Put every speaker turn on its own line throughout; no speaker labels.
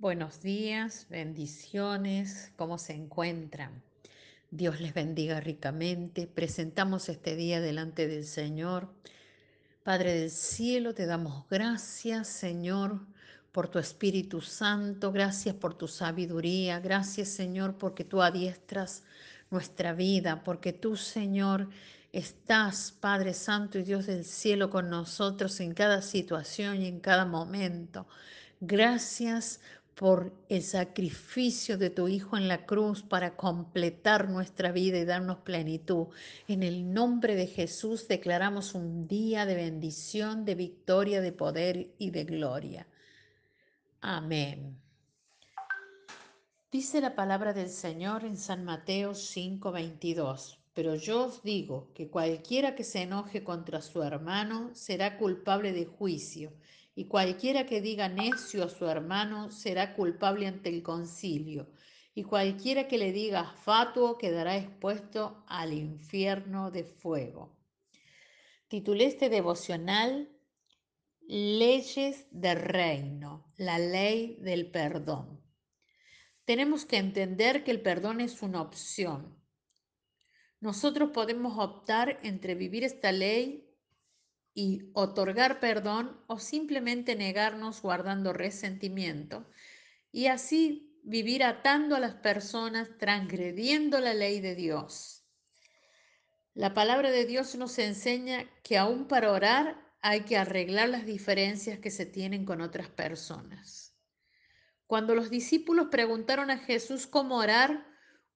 Buenos días, bendiciones, ¿cómo se encuentran? Dios les bendiga ricamente. Presentamos este día delante del Señor. Padre del cielo, te damos gracias, Señor, por tu Espíritu Santo, gracias por tu sabiduría, gracias, Señor, porque tú adiestras nuestra vida, porque tú, Señor, estás, Padre Santo y Dios del cielo, con nosotros en cada situación y en cada momento. Gracias por el sacrificio de tu Hijo en la cruz para completar nuestra vida y darnos plenitud. En el nombre de Jesús declaramos un día de bendición, de victoria, de poder y de gloria. Amén. Dice la palabra del Señor en San Mateo 5:22. Pero yo os digo que cualquiera que se enoje contra su hermano será culpable de juicio y cualquiera que diga necio a su hermano será culpable ante el concilio, y cualquiera que le diga fatuo quedará expuesto al infierno de fuego. Titulé este devocional Leyes del Reino, la ley del perdón. Tenemos que entender que el perdón es una opción. Nosotros podemos optar entre vivir esta ley y otorgar perdón o simplemente negarnos guardando resentimiento y así vivir atando a las personas, transgrediendo la ley de Dios. La palabra de Dios nos enseña que aún para orar hay que arreglar las diferencias que se tienen con otras personas. Cuando los discípulos preguntaron a Jesús cómo orar,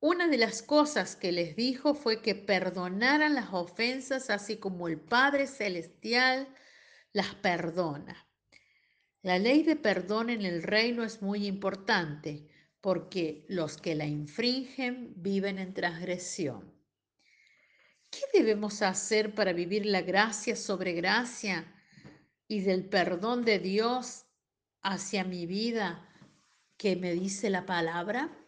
una de las cosas que les dijo fue que perdonaran las ofensas así como el Padre Celestial las perdona. La ley de perdón en el reino es muy importante porque los que la infringen viven en transgresión. ¿Qué debemos hacer para vivir la gracia sobre gracia y del perdón de Dios hacia mi vida que me dice la palabra?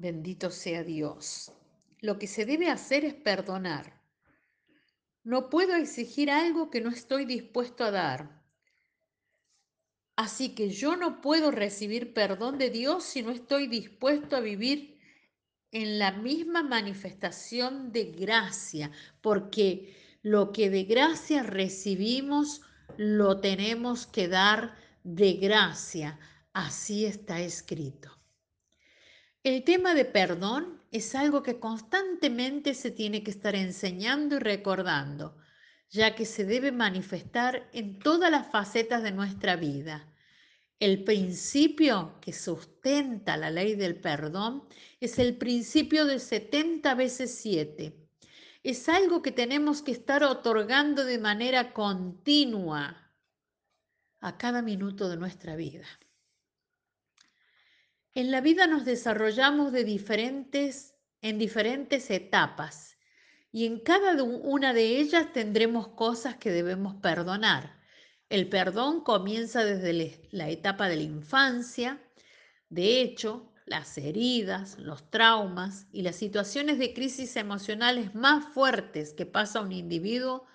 Bendito sea Dios. Lo que se debe hacer es perdonar. No puedo exigir algo que no estoy dispuesto a dar. Así que yo no puedo recibir perdón de Dios si no estoy dispuesto a vivir en la misma manifestación de gracia, porque lo que de gracia recibimos lo tenemos que dar de gracia. Así está escrito. El tema de perdón es algo que constantemente se tiene que estar enseñando y recordando, ya que se debe manifestar en todas las facetas de nuestra vida. El principio que sustenta la ley del perdón es el principio de 70 veces 7. Es algo que tenemos que estar otorgando de manera continua a cada minuto de nuestra vida. En la vida nos desarrollamos de diferentes, en diferentes etapas y en cada una de ellas tendremos cosas que debemos perdonar. El perdón comienza desde la etapa de la infancia. De hecho, las heridas, los traumas y las situaciones de crisis emocionales más fuertes que pasa un individuo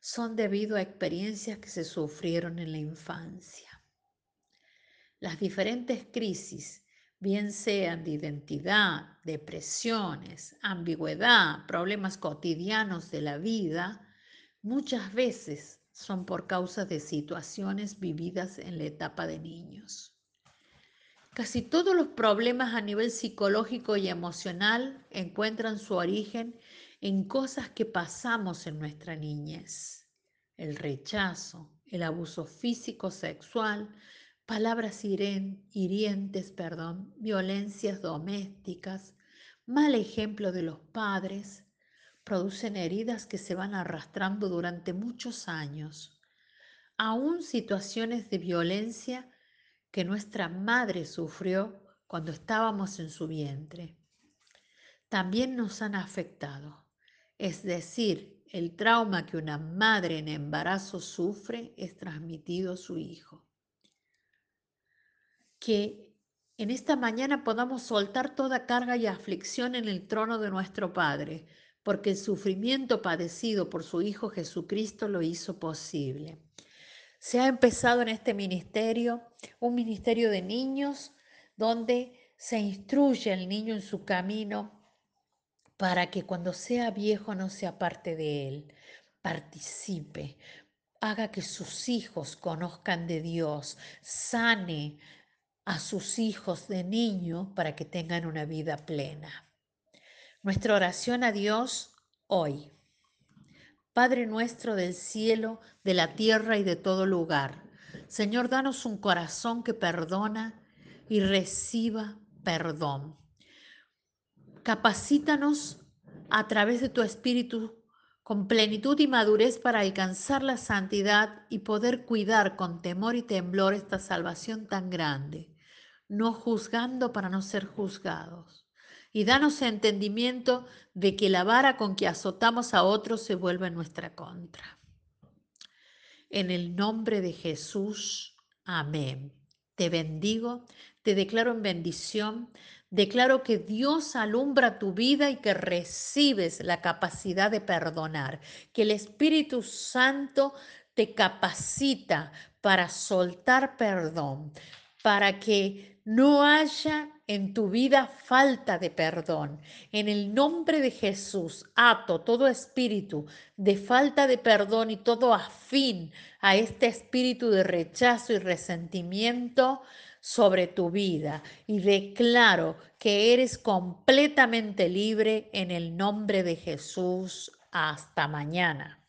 son debido a experiencias que se sufrieron en la infancia. Las diferentes crisis bien sean de identidad, depresiones, ambigüedad, problemas cotidianos de la vida, muchas veces son por causa de situaciones vividas en la etapa de niños. Casi todos los problemas a nivel psicológico y emocional encuentran su origen en cosas que pasamos en nuestra niñez. El rechazo, el abuso físico, sexual, palabras hirientes, perdón, violencias domésticas, mal ejemplo de los padres, producen heridas que se van arrastrando durante muchos años. Aún situaciones de violencia que nuestra madre sufrió cuando estábamos en su vientre. También nos han afectado. Es decir, el trauma que una madre en embarazo sufre es transmitido a su hijo que en esta mañana podamos soltar toda carga y aflicción en el trono de nuestro Padre, porque el sufrimiento padecido por su Hijo Jesucristo lo hizo posible. Se ha empezado en este ministerio, un ministerio de niños, donde se instruye al niño en su camino para que cuando sea viejo no se aparte de él, participe, haga que sus hijos conozcan de Dios, sane a sus hijos de niño para que tengan una vida plena. Nuestra oración a Dios hoy. Padre nuestro del cielo, de la tierra y de todo lugar. Señor, danos un corazón que perdona y reciba perdón. Capacítanos a través de tu Espíritu con plenitud y madurez para alcanzar la santidad y poder cuidar con temor y temblor esta salvación tan grande, no juzgando para no ser juzgados. Y danos entendimiento de que la vara con que azotamos a otros se vuelve en nuestra contra. En el nombre de Jesús, amén. Te bendigo, te declaro en bendición, declaro que Dios alumbra tu vida y que recibes la capacidad de perdonar, que el Espíritu Santo te capacita para soltar perdón, para que no haya en tu vida falta de perdón. En el nombre de Jesús, ato todo espíritu de falta de perdón y todo afín a este espíritu de rechazo y resentimiento sobre tu vida y declaro que eres completamente libre en el nombre de Jesús. Hasta mañana.